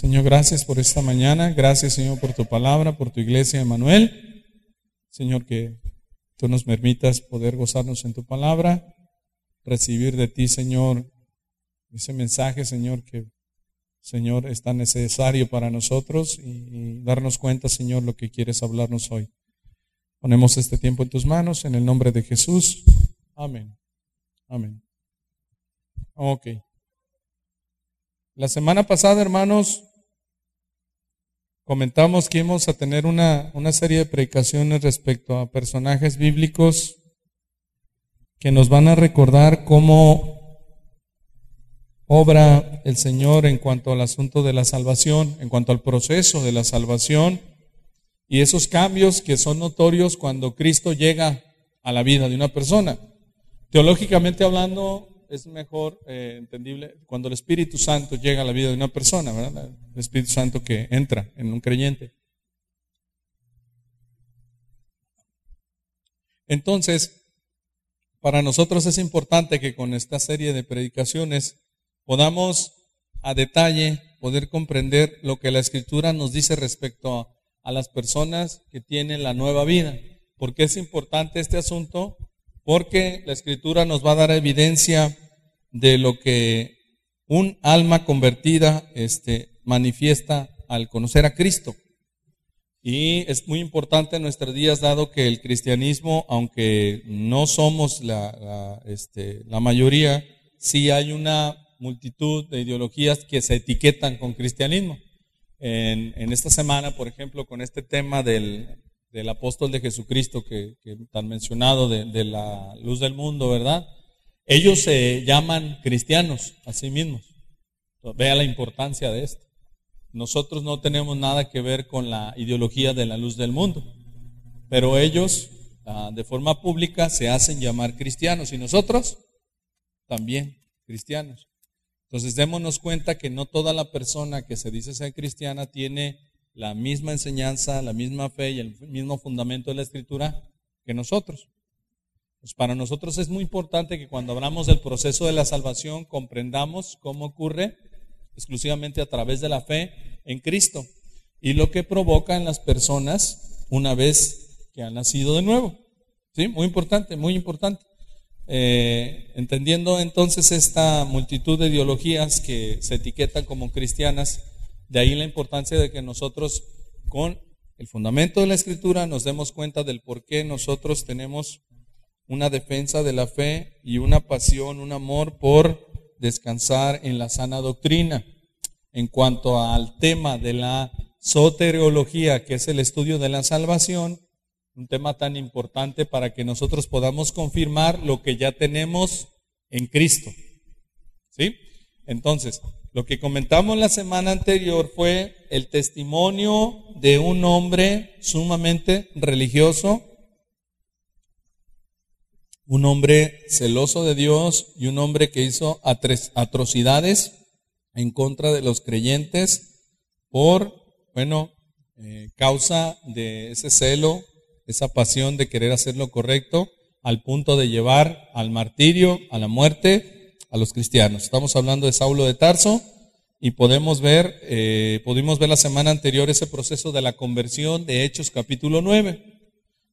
Señor, gracias por esta mañana. Gracias, Señor, por tu palabra, por tu iglesia, Emanuel. Señor, que tú nos permitas poder gozarnos en tu palabra, recibir de ti, Señor, ese mensaje, Señor, que, Señor, es tan necesario para nosotros y, darnos cuenta, Señor, lo que quieres hablarnos hoy. Ponemos este tiempo en tus manos, en el nombre de Jesús. Amén. Amén. Ok. La semana pasada, hermanos, comentamos que íbamos a tener una, una serie de predicaciones respecto a personajes bíblicos que nos van a recordar cómo obra el Señor en cuanto al asunto de la salvación, en cuanto al proceso de la salvación y esos cambios que son notorios cuando Cristo llega a la vida de una persona. Teológicamente hablando, es mejor eh, entendible cuando el Espíritu Santo llega a la vida de una persona, ¿verdad? El Espíritu Santo que entra en un creyente. Entonces, para nosotros es importante que con esta serie de predicaciones podamos a detalle poder comprender lo que la Escritura nos dice respecto a, las personas que tienen la nueva vida. ¿Por qué es importante este asunto? porque la escritura nos va a dar evidencia de lo que un alma convertida este, manifiesta al conocer a Cristo. Y es muy importante en nuestros días, dado que el cristianismo, aunque no somos la, este, la mayoría, sí hay una multitud de ideologías que se etiquetan con cristianismo. En, esta semana, por ejemplo, con este tema del, del apóstol de Jesucristo que tan mencionado de, la luz del mundo, ¿verdad? Ellos se llaman cristianos a sí mismos. Vea la importancia de esto. Nosotros no tenemos nada que ver con la ideología de la luz del mundo, pero ellos ah, de forma pública se hacen llamar cristianos y nosotros también cristianos. Entonces démonos cuenta que no toda la persona que se dice ser cristiana tiene la misma enseñanza, la misma fe y el mismo fundamento de la escritura que nosotros. Pues para nosotros es muy importante que cuando hablamos del proceso de la salvación comprendamos cómo ocurre exclusivamente a través de la fe en Cristo y lo que provoca en las personas una vez que han nacido de nuevo. ¿Sí? Muy importante, muy importante. Eh, entendiendo entonces esta multitud de ideologías que se etiquetan como cristianas, de ahí la importancia de que nosotros con el fundamento de la escritura nos demos cuenta del por qué nosotros tenemos una defensa de la fe y una pasión, un amor por descansar en la sana doctrina. En cuanto al tema de la soteriología, que es el estudio de la salvación, un tema tan importante para que nosotros podamos confirmar lo que ya tenemos en Cristo. ¿Sí? Entonces, lo que comentamos la semana anterior fue el testimonio de un hombre sumamente religioso, un hombre celoso de Dios y un hombre que hizo atrocidades en contra de los creyentes por, bueno, eh, causa de ese celo, esa pasión de querer hacer lo correcto, al punto de llevar al martirio, a la muerte, a los cristianos. Estamos hablando de Saulo de Tarso y podemos ver, eh, pudimos ver la semana anterior ese proceso de la conversión de Hechos capítulo 9.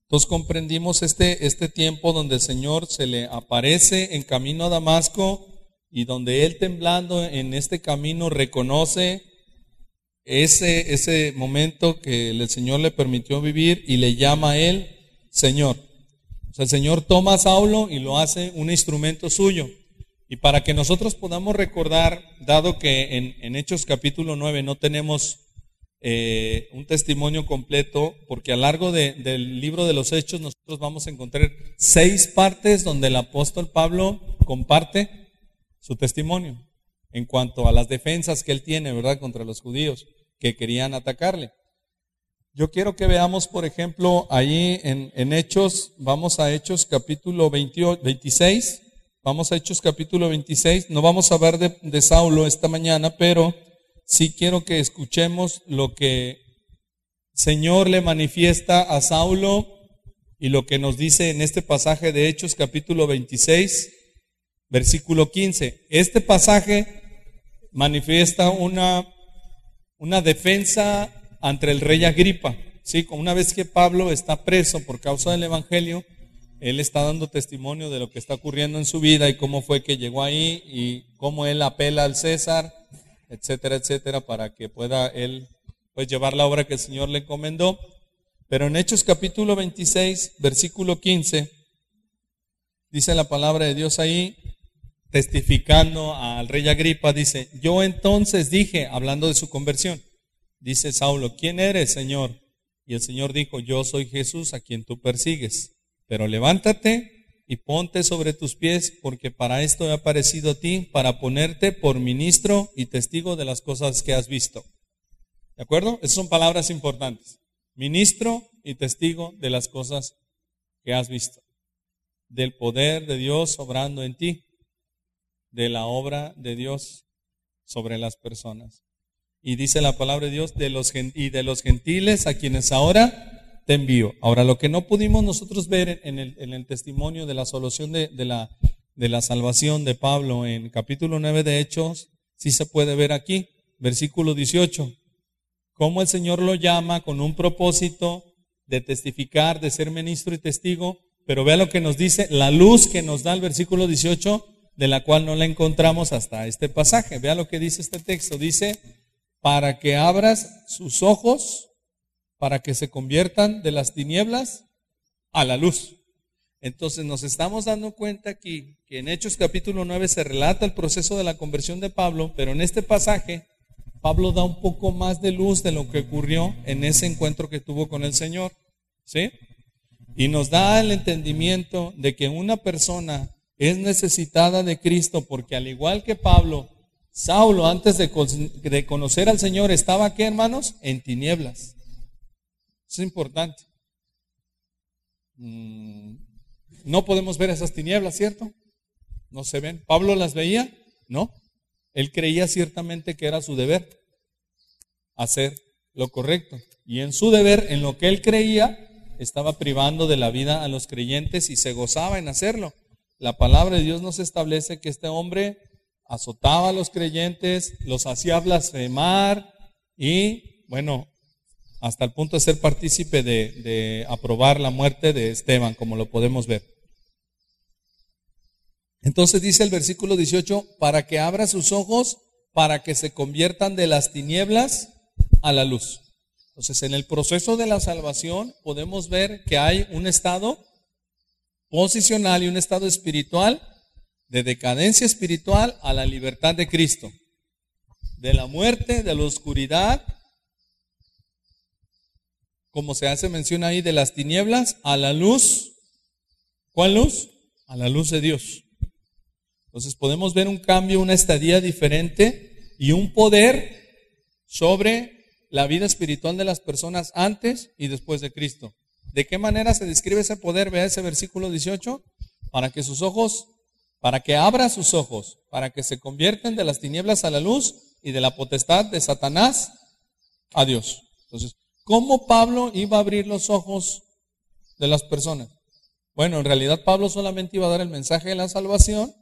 Entonces comprendimos este, este tiempo donde el Señor se le aparece en camino a Damasco y donde él temblando en este camino reconoce ese, ese momento que el Señor le permitió vivir y le llama a él Señor. O sea, el Señor toma a Saulo y lo hace un instrumento suyo. Y para que nosotros podamos recordar, dado que en, Hechos capítulo 9 no tenemos eh, un testimonio completo, porque a lo largo del libro de los Hechos nosotros vamos a encontrar seis partes donde el apóstol Pablo comparte su testimonio en cuanto a las defensas que él tiene, ¿verdad?, contra los judíos que querían atacarle. Yo quiero que veamos, por ejemplo, ahí en, en Hechos, vamos a Hechos capítulo 28, 26. Vamos a Hechos capítulo 26. No vamos a ver de, Saulo esta mañana, pero sí quiero que escuchemos lo que Señor le manifiesta a Saulo y lo que nos dice en este pasaje de Hechos capítulo 26, versículo 15. Este pasaje manifiesta una una defensa ante el rey Agripa. Sí, una vez que Pablo está preso por causa del Evangelio, él está dando testimonio de lo que está ocurriendo en su vida y cómo fue que llegó ahí y cómo él apela al César, etcétera, etcétera, para que pueda él pues llevar la obra que el Señor le encomendó. Pero en Hechos capítulo 26, versículo 15, dice la palabra de Dios ahí, testificando al rey Agripa, dice, yo entonces dije, hablando de su conversión, dice Saulo, ¿quién eres, Señor? Y el Señor dijo, yo soy Jesús a quien tú persigues, pero levántate y ponte sobre tus pies, porque para esto he aparecido a ti, para ponerte por ministro y testigo de las cosas que has visto. ¿De acuerdo? Esas son palabras importantes. Ministro y testigo de las cosas que has visto. Del poder de Dios obrando en ti de la obra de Dios sobre las personas. Y dice la palabra de Dios de los, y de los gentiles a quienes ahora te envío. Ahora, lo que no pudimos nosotros ver en el, testimonio de la solución de, de, la, de la salvación de Pablo en capítulo 9 de Hechos, sí se puede ver aquí, versículo 18, cómo el Señor lo llama con un propósito de testificar, de ser ministro y testigo, pero vea lo que nos dice, la luz que nos da el versículo 18 de la cual no la encontramos hasta este pasaje. Vea lo que dice este texto. Dice, para que abras sus ojos, para que se conviertan de las tinieblas a la luz. Entonces nos estamos dando cuenta aquí que en Hechos capítulo 9 se relata el proceso de la conversión de Pablo, pero en este pasaje Pablo da un poco más de luz de lo que ocurrió en ese encuentro que tuvo con el Señor. ¿Sí? Y nos da el entendimiento de que una persona es necesitada de Cristo porque al igual que Pablo, Saulo antes de, conocer al Señor estaba aquí, hermanos, en tinieblas. Es importante. Mm, no podemos ver esas tinieblas, ¿cierto? No se ven. ¿Pablo las veía? No. Él creía ciertamente que era su deber hacer lo correcto. Y en su deber, en lo que él creía, estaba privando de la vida a los creyentes y se gozaba en hacerlo la palabra de Dios nos establece que este hombre azotaba a los creyentes, los hacía blasfemar y, bueno, hasta el punto de ser partícipe de, aprobar la muerte de Esteban, como lo podemos ver. Entonces dice el versículo 18, para que abra sus ojos, para que se conviertan de las tinieblas a la luz. Entonces, en el proceso de la salvación podemos ver que hay un estado posicional y un estado espiritual de decadencia espiritual a la libertad de Cristo, de la muerte, de la oscuridad, como se hace mención ahí, de las tinieblas a la luz. ¿Cuál luz? A la luz de Dios. Entonces podemos ver un cambio, una estadía diferente y un poder sobre la vida espiritual de las personas antes y después de Cristo. ¿De qué manera se describe ese poder? Vea ese versículo 18. Para que sus ojos, para que abra sus ojos, para que se convierten de las tinieblas a la luz y de la potestad de Satanás a Dios. Entonces, ¿cómo Pablo iba a abrir los ojos de las personas? Bueno, en realidad Pablo solamente iba a dar el mensaje de la salvación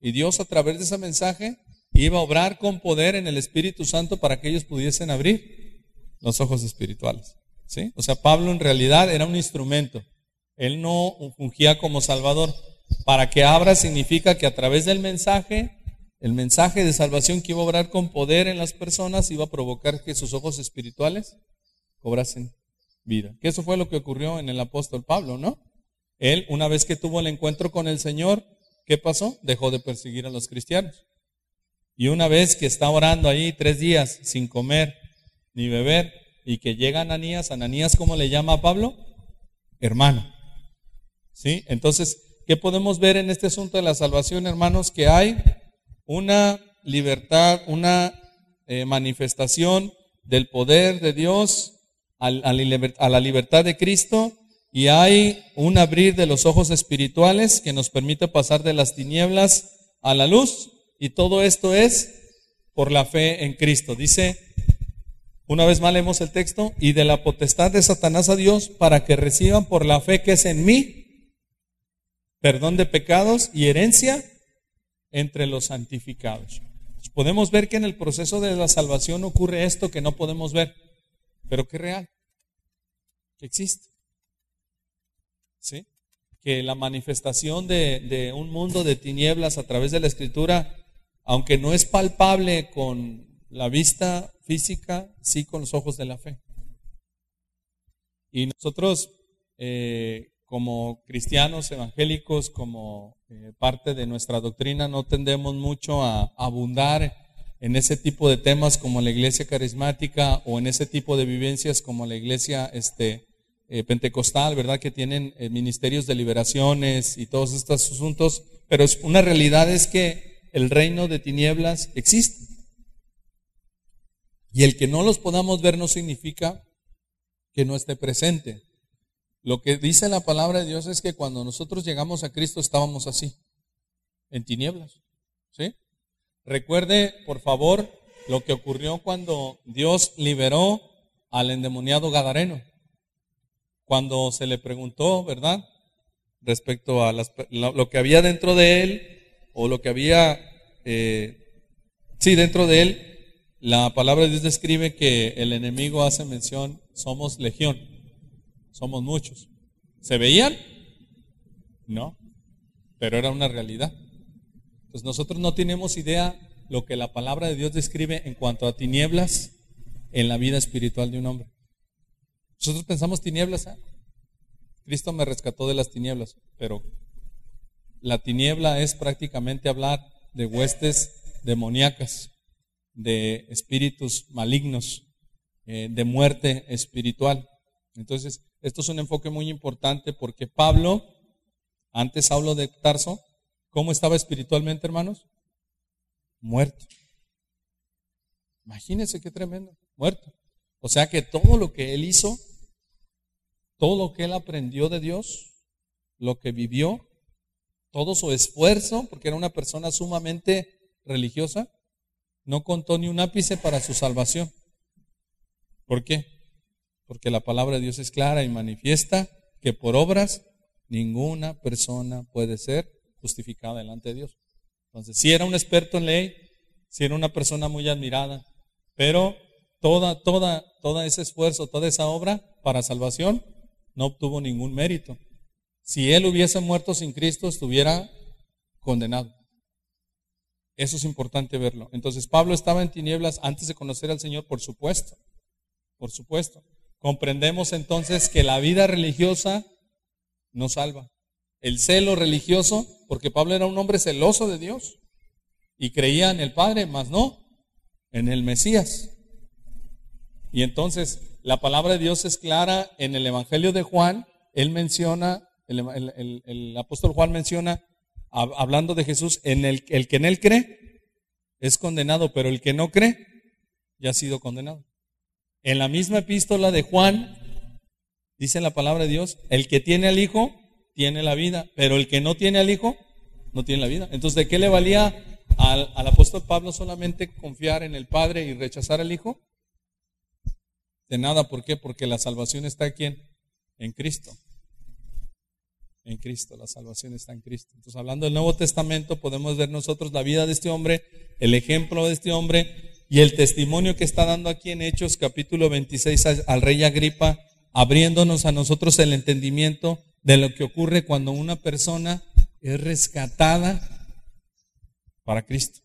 y Dios a través de ese mensaje iba a obrar con poder en el Espíritu Santo para que ellos pudiesen abrir los ojos espirituales. ¿sí? O sea, Pablo en realidad era un instrumento. Él no fungía como Salvador. Para que abra significa que a través del mensaje, el mensaje de salvación que iba a obrar con poder en las personas iba a provocar que sus ojos espirituales cobrasen vida. Que eso fue lo que ocurrió en el apóstol Pablo, ¿no? Él, una vez que tuvo el encuentro con el Señor, ¿qué pasó? Dejó de perseguir a los cristianos. Y una vez que está orando ahí tres días sin comer ni beber, y que llega Ananías, Ananías, ¿cómo le llama a Pablo? Hermano. ¿Sí? Entonces, ¿qué podemos ver en este asunto de la salvación, hermanos? Que hay una libertad, una eh, manifestación del poder de Dios a, la libertad de Cristo y hay un abrir de los ojos espirituales que nos permite pasar de las tinieblas a la luz y todo esto es por la fe en Cristo. Dice una vez más leemos el texto, y de la potestad de Satanás a Dios para que reciban por la fe que es en mí perdón de pecados y herencia entre los santificados. Podemos ver que en el proceso de la salvación ocurre esto que no podemos ver, pero que es real, que existe. ¿Sí? Que la manifestación de, un mundo de tinieblas a través de la escritura, aunque no es palpable con la vista física, sí con los ojos de la fe. Y nosotros, eh, como cristianos evangélicos, como eh, parte de nuestra doctrina, no tendemos mucho a, abundar en ese tipo de temas como la iglesia carismática o en ese tipo de vivencias como la iglesia este, eh, pentecostal, ¿verdad? Que tienen ministerios de liberaciones y todos estos asuntos. Pero es, una realidad es que el reino de tinieblas existe. Y el que no los podamos ver no significa que no esté presente. Lo que dice la palabra de Dios es que cuando nosotros llegamos a Cristo estábamos así, en tinieblas. ¿Sí? Recuerde, por favor, lo que ocurrió cuando Dios liberó al endemoniado Gadareno. Cuando se le preguntó, ¿verdad? Respecto a lo que había dentro de él, o lo que había, eh, sí, dentro de él, la palabra de Dios describe que el enemigo hace mención, somos legión, somos muchos. ¿Se veían? No, pero era una realidad. Entonces nosotros no tenemos idea lo que la palabra de Dios describe en cuanto a tinieblas en la vida espiritual de un hombre. Nosotros pensamos tinieblas, ¿eh? Cristo me rescató de las tinieblas, pero la tiniebla es prácticamente hablar de huestes demoníacas de espíritus malignos, eh, de muerte espiritual. Entonces, esto es un enfoque muy importante porque Pablo, antes hablo de Tarso, ¿cómo estaba espiritualmente, hermanos? Muerto. Imagínense qué tremendo, muerto. O sea que todo lo que él hizo, todo lo que él aprendió de Dios, lo que vivió, todo su esfuerzo, porque era una persona sumamente religiosa, no contó ni un ápice para su salvación. ¿Por qué? Porque la palabra de Dios es clara y manifiesta que por obras ninguna persona puede ser justificada delante de Dios. Entonces, si era un experto en ley, si era una persona muy admirada, pero toda, toda, todo ese esfuerzo, toda esa obra para salvación no obtuvo ningún mérito. Si él hubiese muerto sin Cristo, estuviera condenado. Eso es importante verlo. Entonces, Pablo estaba en tinieblas antes de conocer al Señor, por supuesto. Por supuesto. Comprendemos entonces que la vida religiosa no salva. El celo religioso, porque Pablo era un hombre celoso de Dios y creía en el Padre, más no en el Mesías. Y entonces la palabra de Dios es clara en el Evangelio de Juan. Él menciona, el, apóstol Juan menciona hablando de Jesús, en el que en él cree es condenado, pero el que no cree ya ha sido condenado. En la misma epístola de Juan, dice la palabra de Dios, el que tiene al Hijo tiene la vida, pero el que no tiene al Hijo no tiene la vida. Entonces, ¿de qué le valía al, apóstol Pablo solamente confiar en el Padre y rechazar al Hijo? De nada, ¿por qué? Porque la salvación está aquí en Cristo en Cristo, la salvación está en Cristo. Entonces, hablando del Nuevo Testamento, podemos ver nosotros la vida de este hombre, el ejemplo de este hombre y el testimonio que está dando aquí en Hechos capítulo 26 al rey Agripa, abriéndonos a nosotros el entendimiento de lo que ocurre cuando una persona es rescatada para Cristo.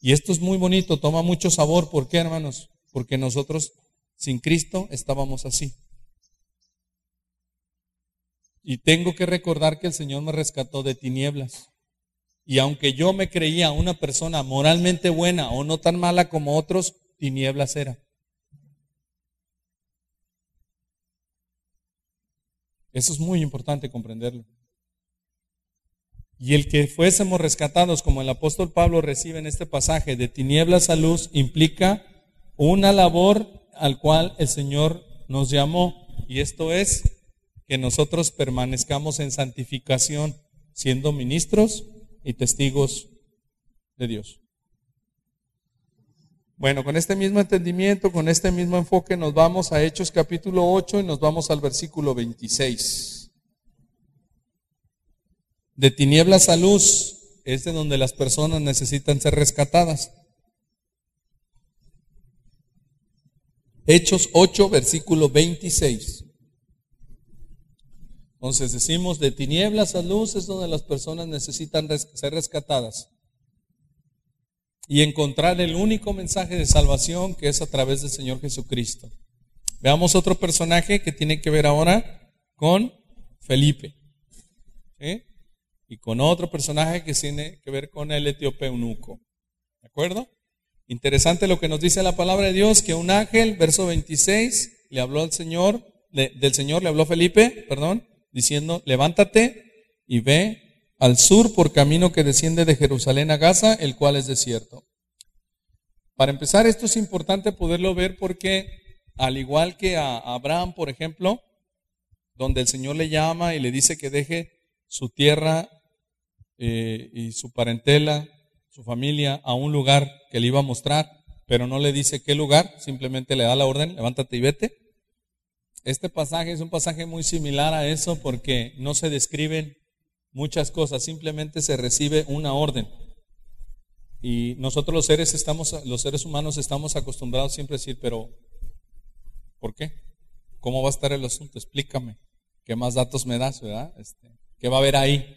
Y esto es muy bonito, toma mucho sabor. ¿Por qué, hermanos? Porque nosotros sin Cristo estábamos así. Y tengo que recordar que el Señor me rescató de tinieblas. Y aunque yo me creía una persona moralmente buena o no tan mala como otros, tinieblas era. Eso es muy importante comprenderlo. Y el que fuésemos rescatados, como el apóstol Pablo recibe en este pasaje, de tinieblas a luz, implica una labor al cual el Señor nos llamó. Y esto es que nosotros permanezcamos en santificación, siendo ministros y testigos de Dios. Bueno, con este mismo entendimiento, con este mismo enfoque, nos vamos a Hechos capítulo 8 y nos vamos al versículo 26. De tinieblas a luz, es de donde las personas necesitan ser rescatadas. Hechos 8, versículo 26. Entonces decimos, de tinieblas a luz es donde las personas necesitan ser rescatadas y encontrar el único mensaje de salvación que es a través del Señor Jesucristo. Veamos otro personaje que tiene que ver ahora con Felipe. Y con otro personaje que tiene que ver con el etíope eunuco. ¿De acuerdo? Interesante lo que nos dice la palabra de Dios, que un ángel, verso 26, le habló al Señor, del Señor le habló Felipe, perdón, diciendo, levántate y ve al sur por camino que desciende de Jerusalén a Gaza, el cual es desierto. Para empezar, esto es importante poderlo ver porque, al igual que a Abraham, por ejemplo, donde el Señor le llama y le dice que deje su tierra eh, y su parentela, su familia a un lugar que le iba a mostrar, pero no le dice qué lugar, simplemente le da la orden, levántate y vete. Este pasaje es un pasaje muy similar a eso porque no se describen muchas cosas, simplemente se recibe una orden. Y nosotros los seres estamos, los seres humanos estamos acostumbrados siempre a decir, pero ¿por qué? ¿Cómo va a estar el asunto? Explícame. ¿Qué más datos me das, verdad? Este, ¿Qué va a haber ahí?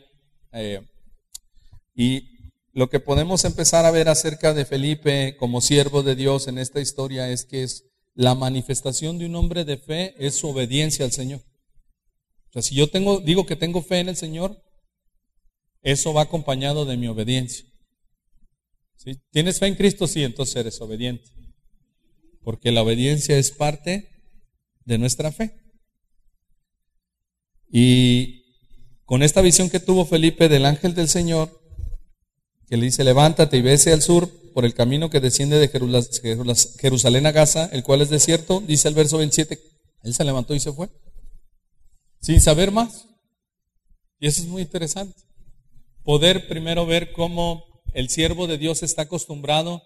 Eh, y lo que podemos empezar a ver acerca de Felipe como siervo de Dios en esta historia es que es la manifestación de un hombre de fe es su obediencia al Señor. O sea, si yo tengo, digo que tengo fe en el Señor, eso va acompañado de mi obediencia. ¿Tienes fe en Cristo? Sí, entonces eres obediente. Porque la obediencia es parte de nuestra fe. Y con esta visión que tuvo Felipe del ángel del Señor, que le dice, levántate y vese al sur por el camino que desciende de Jerusalén a Gaza, el cual es desierto, dice el verso 27, él se levantó y se fue, sin saber más. Y eso es muy interesante. Poder primero ver cómo el siervo de Dios está acostumbrado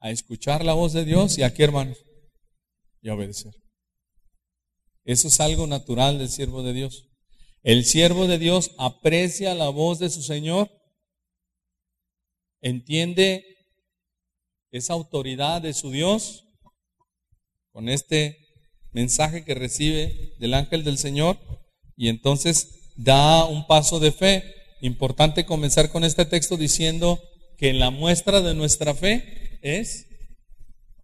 a escuchar la voz de Dios y aquí, hermanos, y a obedecer. Eso es algo natural del siervo de Dios. El siervo de Dios aprecia la voz de su Señor entiende esa autoridad de su Dios con este mensaje que recibe del ángel del Señor y entonces da un paso de fe. Importante comenzar con este texto diciendo que la muestra de nuestra fe es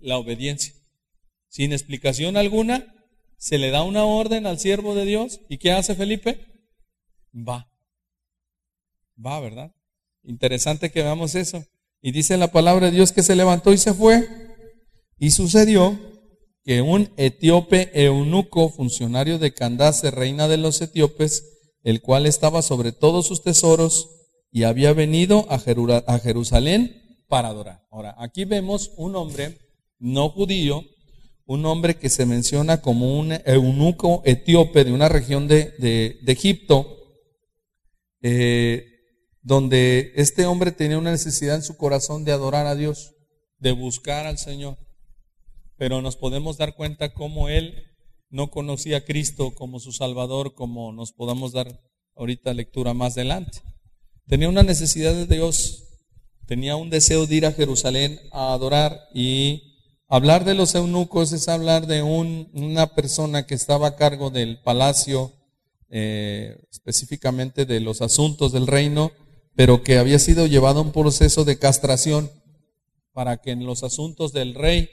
la obediencia. Sin explicación alguna, se le da una orden al siervo de Dios y ¿qué hace Felipe? Va. Va, ¿verdad? Interesante que veamos eso. Y dice la palabra de Dios que se levantó y se fue. Y sucedió que un etíope eunuco, funcionario de Candace, reina de los etíopes, el cual estaba sobre todos sus tesoros y había venido a Jerusalén para adorar. Ahora, aquí vemos un hombre no judío, un hombre que se menciona como un eunuco etíope de una región de, Egipto, eh, donde este hombre tenía una necesidad en su corazón de adorar a Dios, de buscar al Señor. Pero nos podemos dar cuenta cómo él no conocía a Cristo como su Salvador, como nos podamos dar ahorita lectura más adelante. Tenía una necesidad de Dios, tenía un deseo de ir a Jerusalén a adorar y hablar de los eunucos es hablar de una persona que estaba a cargo del palacio, eh, específicamente de los asuntos del reino, pero que había sido llevado a un proceso de castración para que en los asuntos del rey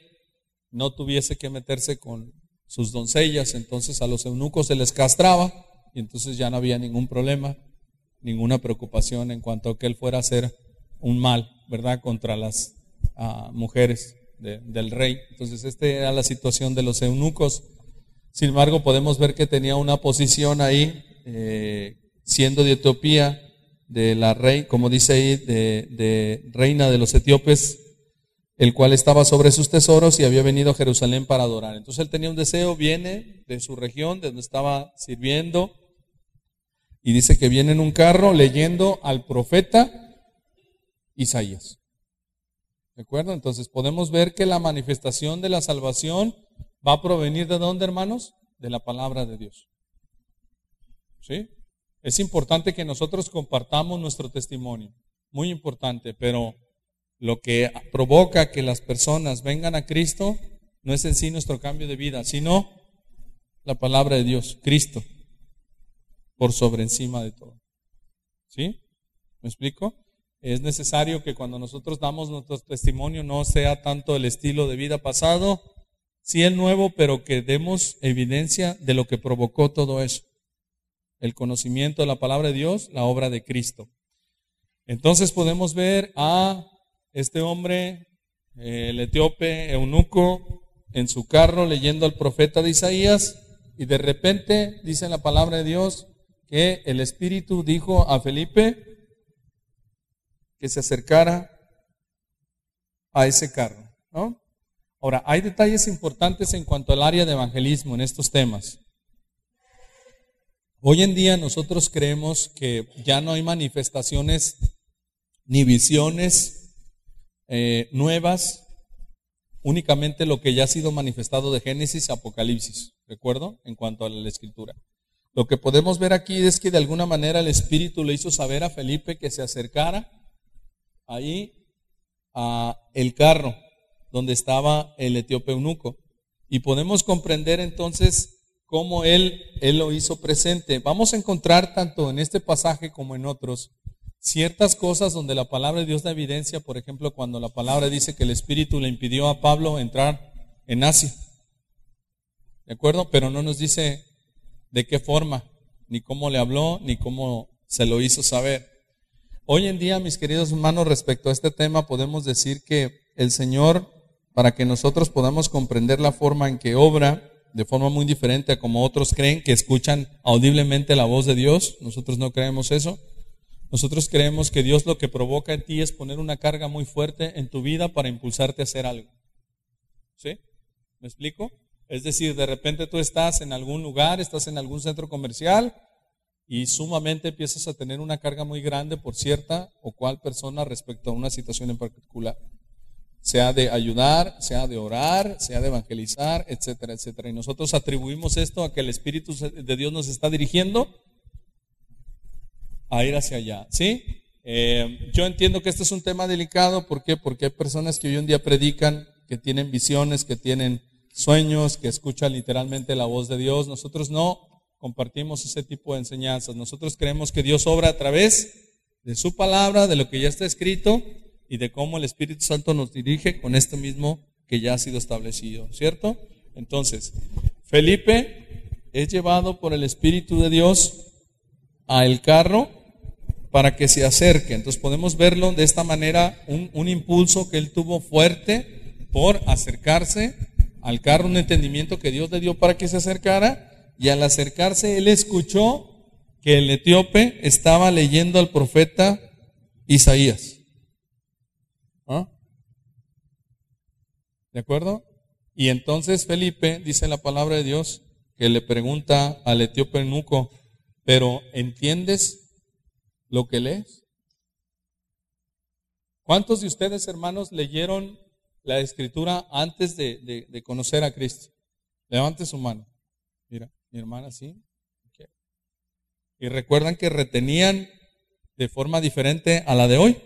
no tuviese que meterse con sus doncellas, entonces a los eunucos se les castraba y entonces ya no había ningún problema, ninguna preocupación en cuanto a que él fuera a hacer un mal, ¿verdad?, contra las ah, mujeres del rey. Entonces, esta era la situación de los eunucos. Sin embargo, podemos ver que tenía una posición ahí, eh, siendo de Etiopía, de la rey, como dice ahí, de, reina de los etíopes, el cual estaba sobre sus tesoros y había venido a Jerusalén para adorar. Entonces él tenía un deseo, viene de su región, de donde estaba sirviendo, y dice que viene en un carro leyendo al profeta Isaías. ¿De acuerdo? Entonces podemos ver que la manifestación de la salvación va a provenir de dónde, hermanos? De la palabra de Dios. ¿Sí? Es importante que nosotros compartamos nuestro testimonio. muy importante, pero lo que provoca que las personas vengan a Cristo no es en sí nuestro cambio de vida, sino la palabra de Dios, Cristo, por sobre encima de todo. ¿Sí? ¿Me explico? Es necesario que cuando nosotros damos nuestro testimonio no sea tanto el estilo de vida pasado, sí el nuevo, pero que demos evidencia de lo que provocó todo eso. El conocimiento de la palabra de Dios, la obra de Cristo. Entonces podemos ver a este hombre, el etíope eunuco, en su carro leyendo al profeta de Isaías y de repente dice la palabra de Dios que el Espíritu dijo a Felipe que se acercara a ese carro. Ahora, hay detalles importantes en cuanto al área de evangelismo en estos temas. Hoy en día nosotros creemos que ya no hay manifestaciones ni visiones eh, nuevas, únicamente lo que ya ha sido manifestado de Génesis y Apocalipsis, ¿recuerdo? En cuanto a la escritura. Lo que podemos ver aquí es que de alguna manera el Espíritu le hizo saber a Felipe que se acercara ahí a el carro donde estaba el etíope eunuco. Y podemos comprender entonces cómo él, él lo hizo presente. Vamos a encontrar tanto en este pasaje como en otros ciertas cosas donde la palabra de Dios da evidencia, por ejemplo, cuando la palabra dice que el Espíritu le impidió a Pablo entrar en Asia. ¿De acuerdo? Pero no nos dice de qué forma, ni cómo le habló, ni cómo se lo hizo saber. Hoy en día, mis queridos hermanos, respecto a este tema, podemos decir que el Señor, para que nosotros podamos comprender la forma en que obra, de forma muy diferente a como otros creen que escuchan audiblemente la voz de Dios, nosotros no creemos eso, nosotros creemos que Dios lo que provoca en ti es poner una carga muy fuerte en tu vida para impulsarte a hacer algo. ¿Sí? ¿Me explico? Es decir, de repente tú estás en algún lugar, estás en algún centro comercial y sumamente empiezas a tener una carga muy grande por cierta o cual persona respecto a una situación en particular. Sea de ayudar, sea de orar, sea de evangelizar, etcétera, etcétera. Y nosotros atribuimos esto a que el Espíritu de Dios nos está dirigiendo a ir hacia allá. ¿Sí? Eh, yo entiendo que este es un tema delicado. ¿Por qué? Porque hay personas que hoy en día predican, que tienen visiones, que tienen sueños, que escuchan literalmente la voz de Dios. Nosotros no compartimos ese tipo de enseñanzas. Nosotros creemos que Dios obra a través de su palabra, de lo que ya está escrito y de cómo el Espíritu Santo nos dirige con esto mismo que ya ha sido establecido, ¿cierto? Entonces, Felipe es llevado por el Espíritu de Dios a el carro para que se acerque. Entonces podemos verlo de esta manera, un, impulso que él tuvo fuerte por acercarse al carro, un entendimiento que Dios le dio para que se acercara, y al acercarse él escuchó que el etíope estaba leyendo al profeta Isaías. ¿Ah? ¿De acuerdo? Y entonces Felipe, dice la palabra de Dios, que le pregunta al etíope nuco, pero ¿entiendes lo que lees? ¿Cuántos de ustedes, hermanos, leyeron la escritura antes de, conocer a Cristo? Levante su mano. Mira, mi hermana sí. Y recuerdan que retenían de forma diferente a la de hoy.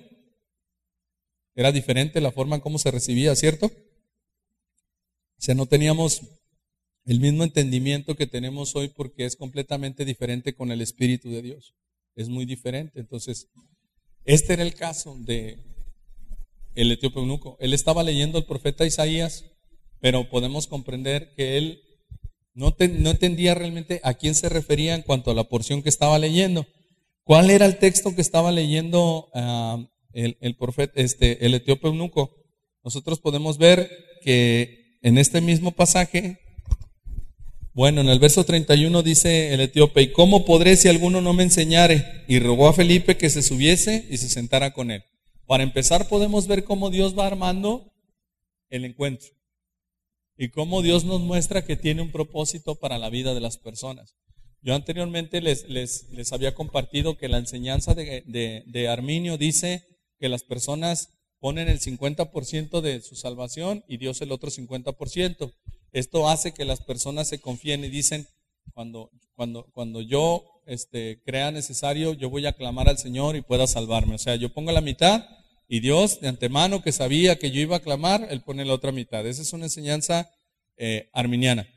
Era diferente la forma en cómo se recibía, ¿cierto? O sea, no teníamos el mismo entendimiento que tenemos hoy porque es completamente diferente con el Espíritu de Dios. Es muy diferente. Entonces, este era el caso de el etíope eunuco. Él estaba leyendo el profeta Isaías, pero podemos comprender que él no, entendía realmente a quién se refería en cuanto a la porción que estaba leyendo. ¿Cuál era el texto que estaba leyendo ah, el, el, profeta, este, el etíope eunuco? Nosotros podemos ver que en este mismo pasaje bueno, en el verso 31 dice el etíope, ¿y cómo podré si alguno no me enseñare? Y rogó a Felipe que se subiese y se sentara con él. Para empezar podemos ver cómo Dios va armando el encuentro y cómo Dios nos muestra que tiene un propósito para la vida de las personas. Yo anteriormente les, les, les había compartido que la enseñanza de, de, de Arminio dice que las personas ponen el 50% de su salvación y Dios el otro 50%. Esto hace que las personas se confíen y dicen, cuando, cuando, cuando yo este, crea necesario, yo voy a clamar al Señor y pueda salvarme. O sea, yo pongo la mitad y Dios de antemano que sabía que yo iba a clamar, Él pone la otra mitad. Esa es una enseñanza eh, arminiana.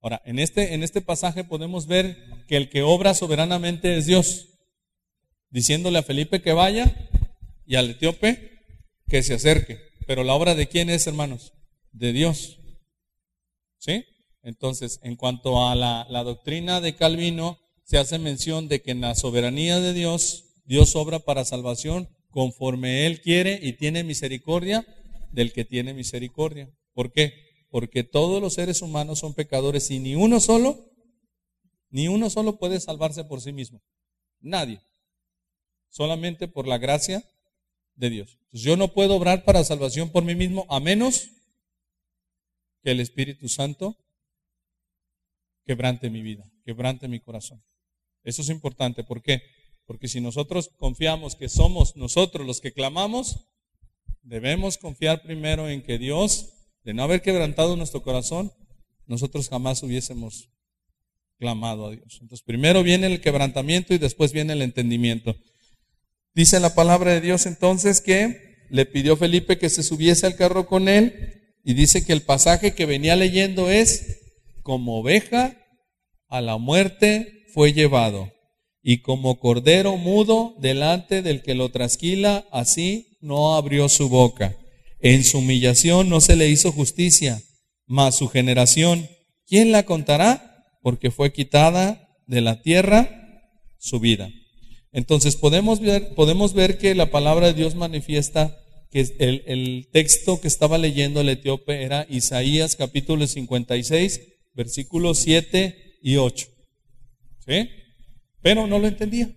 Ahora, en este, en este pasaje podemos ver que el que obra soberanamente es Dios, diciéndole a Felipe que vaya y al etíope que se acerque. Pero la obra de quién es, hermanos? De Dios. ¿Sí? Entonces, en cuanto a la, doctrina de Calvino, se hace mención de que en la soberanía de Dios, Dios obra para salvación conforme Él quiere y tiene misericordia del que tiene misericordia. ¿Por qué? Porque todos los seres humanos son pecadores y ni uno solo, ni uno solo puede salvarse por sí mismo. Nadie. Solamente por la gracia de Dios. yo no puedo obrar para salvación por mí mismo a menos que el Espíritu Santo quebrante mi vida, quebrante mi corazón. Eso es importante. ¿Por qué? Porque si nosotros confiamos que somos nosotros los que clamamos, debemos confiar primero en que Dios, de no haber quebrantado nuestro corazón, nosotros jamás hubiésemos clamado a Dios. Entonces, primero viene el quebrantamiento y después viene el entendimiento. Dice la palabra de Dios entonces que le pidió Felipe que se subiese al carro con él y dice que el pasaje que venía leyendo es como oveja a la muerte fue llevado, y como cordero mudo delante del que lo trasquila, así no abrió su boca. En su humillación no se le hizo justicia, mas su generación, ¿quién la contará? Porque fue quitada de la tierra su vida. Entonces podemos ver, podemos ver que la palabra de Dios manifiesta que el, texto que estaba leyendo el etíope era Isaías capítulo 56, versículos 7 y 8. ¿Sí? Pero no lo entendía.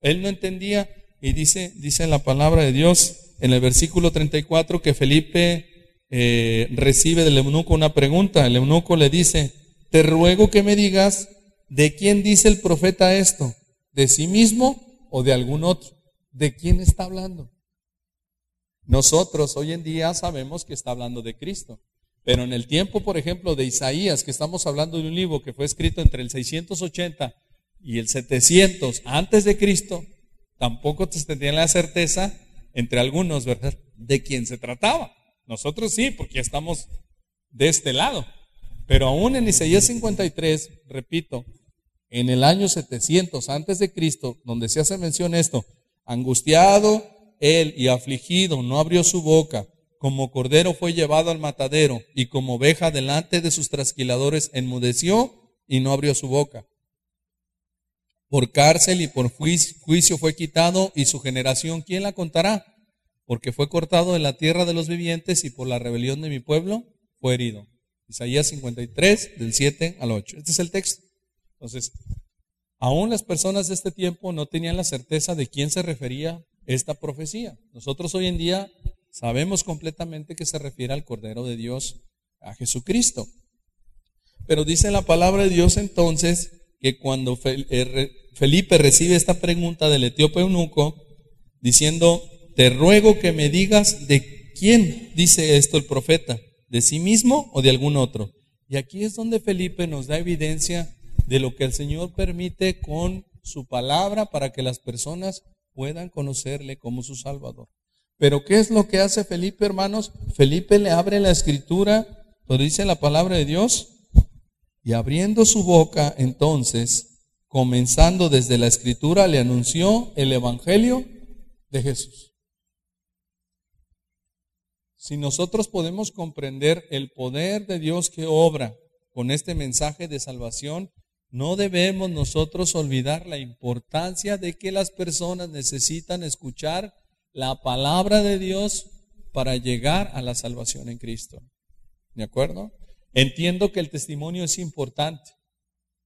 Él no entendía y dice, dice la palabra de Dios en el versículo 34 que Felipe eh, recibe del eunuco una pregunta. El eunuco le dice, te ruego que me digas de quién dice el profeta esto, de sí mismo o de algún otro. ¿De quién está hablando? Nosotros hoy en día sabemos que está hablando de Cristo. Pero en el tiempo, por ejemplo, de Isaías, que estamos hablando de un libro que fue escrito entre el 680 y el 700 antes de Cristo, tampoco se tenía la certeza entre algunos, ¿verdad?, de quién se trataba. Nosotros sí, porque estamos de este lado. Pero aún en Isaías 53, repito, en el año 700 antes de Cristo, donde se hace mención esto, angustiado él y afligido, no abrió su boca como cordero fue llevado al matadero y como oveja delante de sus trasquiladores enmudeció y no abrió su boca. Por cárcel y por juicio fue quitado y su generación, ¿quién la contará? Porque fue cortado de la tierra de los vivientes y por la rebelión de mi pueblo fue herido. Isaías 53, del 7 al 8. Este es el texto. Entonces, aún las personas de este tiempo no tenían la certeza de quién se refería esta profecía. Nosotros hoy en día Sabemos completamente que se refiere al Cordero de Dios, a Jesucristo. Pero dice la palabra de Dios entonces que cuando eh, Felipe recibe esta pregunta del etíope eunuco, diciendo, te ruego que me digas de quién dice esto el profeta, de sí mismo o de algún otro. Y aquí es donde Felipe nos da evidencia de lo que el Señor permite con su palabra para que las personas puedan conocerle como su Salvador. Pero ¿qué es lo que hace Felipe, hermanos? Felipe le abre la escritura, lo dice la palabra de Dios, y abriendo su boca, entonces, comenzando desde la escritura, le anunció el Evangelio de Jesús. Si nosotros podemos comprender el poder de Dios que obra con este mensaje de salvación, no debemos nosotros olvidar la importancia de que las personas necesitan escuchar la palabra de Dios para llegar a la salvación en Cristo. ¿De acuerdo? Entiendo que el testimonio es importante.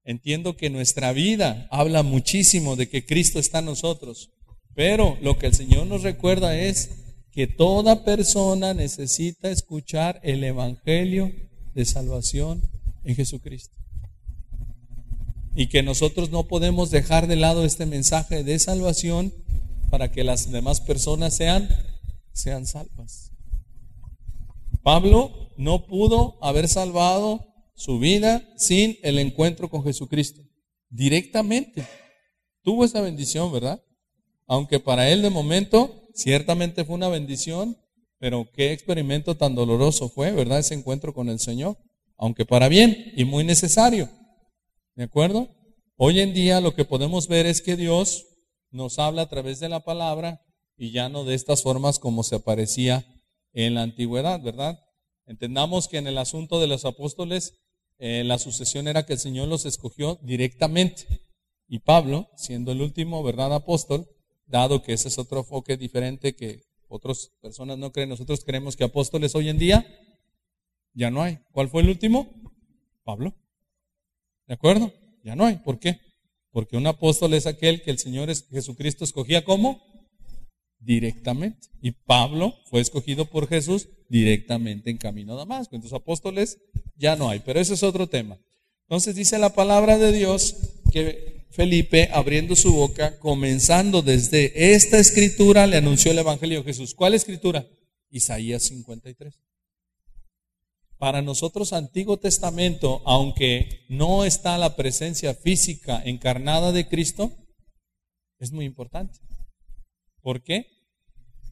Entiendo que nuestra vida habla muchísimo de que Cristo está en nosotros. Pero lo que el Señor nos recuerda es que toda persona necesita escuchar el Evangelio de salvación en Jesucristo. Y que nosotros no podemos dejar de lado este mensaje de salvación para que las demás personas sean, sean salvas. Pablo no pudo haber salvado su vida sin el encuentro con Jesucristo. directamente. Tuvo esa bendición, ¿verdad? Aunque para él de momento ciertamente fue una bendición, pero qué experimento tan doloroso fue, ¿verdad? Ese encuentro con el Señor. Aunque para bien y muy necesario. ¿De acuerdo? Hoy en día lo que podemos ver es que Dios nos habla a través de la palabra y ya no de estas formas como se aparecía en la antigüedad, ¿verdad? Entendamos que en el asunto de los apóstoles, eh, la sucesión era que el Señor los escogió directamente. Y Pablo, siendo el último, ¿verdad? Apóstol, dado que ese es otro enfoque diferente que otras personas no creen, nosotros creemos que apóstoles hoy en día ya no hay. ¿Cuál fue el último? Pablo. ¿De acuerdo? Ya no hay. ¿Por qué? Porque un apóstol es aquel que el Señor Jesucristo escogía como directamente. Y Pablo fue escogido por Jesús directamente en camino a Damasco. Entonces apóstoles ya no hay, pero ese es otro tema. Entonces dice la palabra de Dios que Felipe, abriendo su boca, comenzando desde esta escritura, le anunció el Evangelio de Jesús. ¿Cuál escritura? Isaías 53. Para nosotros Antiguo Testamento, aunque no está la presencia física encarnada de Cristo, es muy importante. ¿Por qué?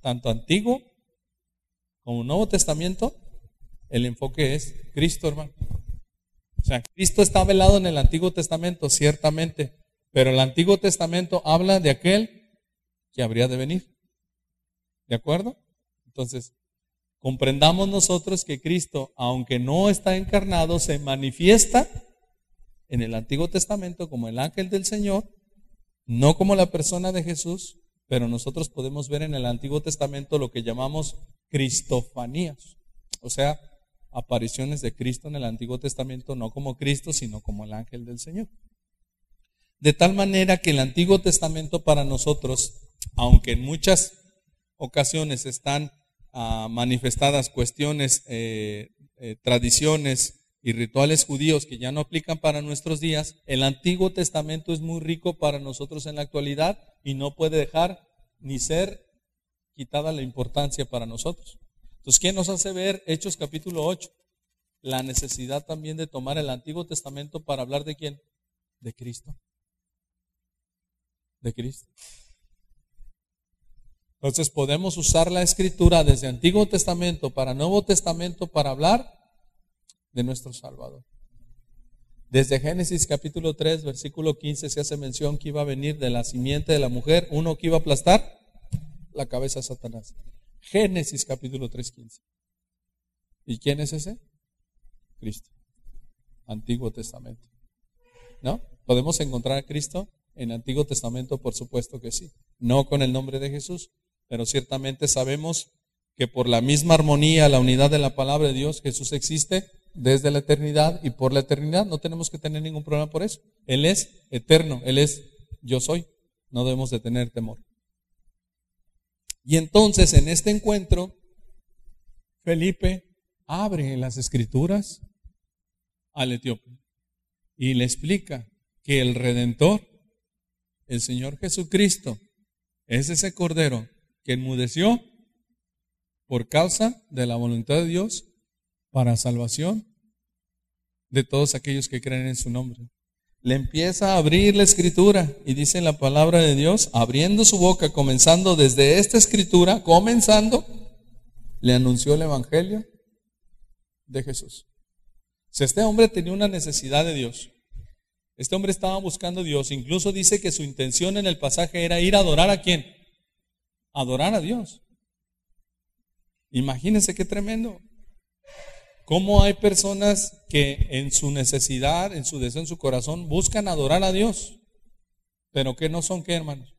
Tanto Antiguo como Nuevo Testamento, el enfoque es Cristo, hermano. O sea, Cristo está velado en el Antiguo Testamento, ciertamente, pero el Antiguo Testamento habla de aquel que habría de venir. ¿De acuerdo? Entonces, comprendamos nosotros que Cristo, aunque no está encarnado, se manifiesta en el Antiguo Testamento como el ángel del Señor, no como la persona de Jesús, pero nosotros podemos ver en el Antiguo Testamento lo que llamamos cristofanías, o sea, apariciones de Cristo en el Antiguo Testamento, no como Cristo, sino como el ángel del Señor. De tal manera que el Antiguo Testamento para nosotros, aunque en muchas ocasiones están manifestadas cuestiones, eh, eh, tradiciones y rituales judíos que ya no aplican para nuestros días, el Antiguo Testamento es muy rico para nosotros en la actualidad y no puede dejar ni ser quitada la importancia para nosotros. Entonces, ¿qué nos hace ver Hechos capítulo 8? La necesidad también de tomar el Antiguo Testamento para hablar de quién? De Cristo. De Cristo. Entonces podemos usar la escritura desde Antiguo Testamento para Nuevo Testamento para hablar de nuestro Salvador. Desde Génesis capítulo 3, versículo 15 se hace mención que iba a venir de la simiente de la mujer uno que iba a aplastar la cabeza a Satanás. Génesis capítulo 3, 15. ¿Y quién es ese? Cristo. Antiguo Testamento. ¿No? ¿Podemos encontrar a Cristo en Antiguo Testamento? Por supuesto que sí. No con el nombre de Jesús, pero ciertamente sabemos que por la misma armonía, la unidad de la palabra de Dios, Jesús existe desde la eternidad y por la eternidad. No tenemos que tener ningún problema por eso. Él es eterno, Él es yo soy. No debemos de tener temor. Y entonces en este encuentro, Felipe abre las escrituras al etíope y le explica que el Redentor, el Señor Jesucristo, es ese Cordero que enmudeció por causa de la voluntad de Dios para salvación de todos aquellos que creen en su nombre. Le empieza a abrir la escritura y dice la palabra de Dios, abriendo su boca, comenzando desde esta escritura, comenzando, le anunció el Evangelio de Jesús. Si este hombre tenía una necesidad de Dios, este hombre estaba buscando Dios, incluso dice que su intención en el pasaje era ir a adorar a quién? Adorar a Dios. Imagínense qué tremendo. Cómo hay personas que en su necesidad, en su deseo, en su corazón, buscan adorar a Dios, pero que no son qué, hermanos?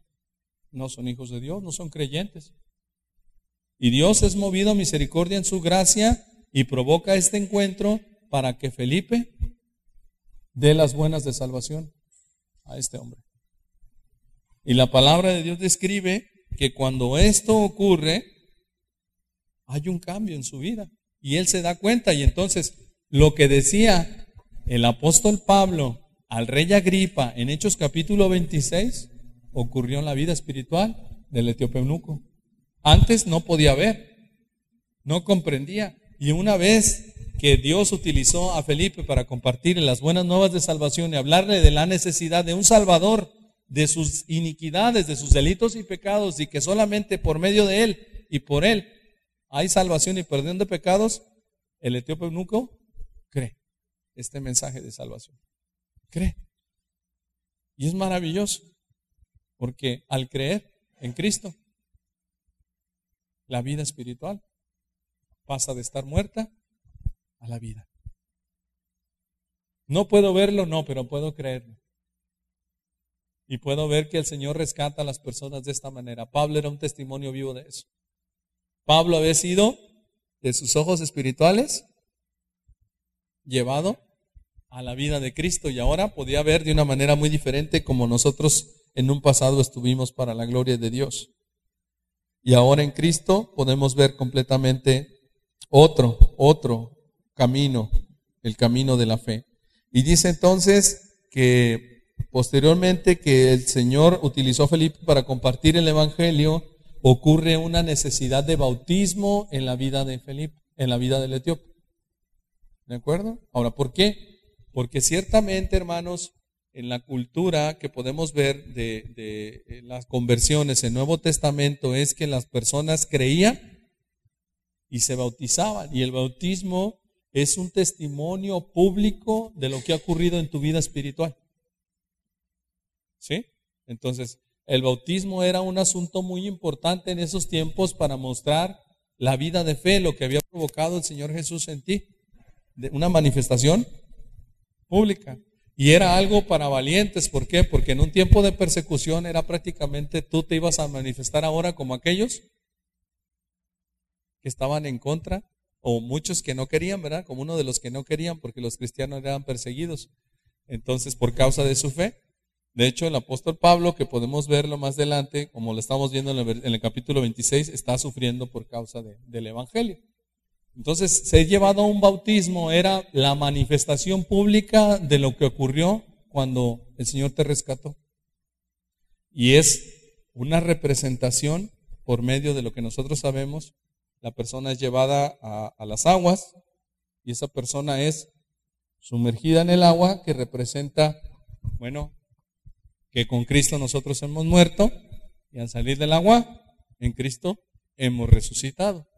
No son hijos de Dios, no son creyentes. Y Dios es movido a misericordia en su gracia y provoca este encuentro para que Felipe dé las buenas de salvación a este hombre. Y la palabra de Dios describe que cuando esto ocurre, hay un cambio en su vida. Y él se da cuenta. Y entonces, lo que decía el apóstol Pablo al rey Agripa en Hechos capítulo 26, ocurrió en la vida espiritual del etíope eunuco. Antes no podía ver, no comprendía. Y una vez que Dios utilizó a Felipe para compartir las buenas nuevas de salvación y hablarle de la necesidad de un Salvador, de sus iniquidades, de sus delitos y pecados, y que solamente por medio de él y por él hay salvación y perdón de pecados, el etíope eunuco cree este mensaje de salvación. Cree. Y es maravilloso, porque al creer en Cristo, la vida espiritual pasa de estar muerta a la vida. No puedo verlo, no, pero puedo creerlo. Y puedo ver que el Señor rescata a las personas de esta manera. Pablo era un testimonio vivo de eso. Pablo había sido de sus ojos espirituales llevado a la vida de Cristo y ahora podía ver de una manera muy diferente como nosotros en un pasado estuvimos para la gloria de Dios. Y ahora en Cristo podemos ver completamente otro, otro camino, el camino de la fe. Y dice entonces que posteriormente que el Señor utilizó a Felipe para compartir el Evangelio, ocurre una necesidad de bautismo en la vida de Felipe, en la vida del etíope. ¿De acuerdo? Ahora, ¿por qué? Porque ciertamente, hermanos, en la cultura que podemos ver de, las conversiones en Nuevo Testamento es que las personas creían y se bautizaban. Y el bautismo es un testimonio público de lo que ha ocurrido en tu vida espiritual. ¿Sí? Entonces, el bautismo era un asunto muy importante en esos tiempos para mostrar la vida de fe, lo que había provocado el Señor Jesús en ti. De una manifestación pública. Y era algo para valientes, ¿por qué? Porque en un tiempo de persecución era prácticamente tú te ibas a manifestar ahora como aquellos que estaban en contra, o muchos que no querían, ¿verdad? Como uno de los que no querían, porque los cristianos eran perseguidos. Entonces, por causa de su fe. De hecho, el apóstol Pablo, que podemos verlo más adelante, como lo estamos viendo en el, capítulo 26, está sufriendo por causa del Evangelio. Entonces, ser llevado a un bautismo era la manifestación pública de lo que ocurrió cuando el Señor te rescató. Y es una representación por medio de lo que nosotros sabemos. La persona es llevada a, a las aguas y esa persona es sumergida en el agua que representa, bueno, que con Cristo nosotros hemos muerto y al salir del agua, en Cristo hemos resucitado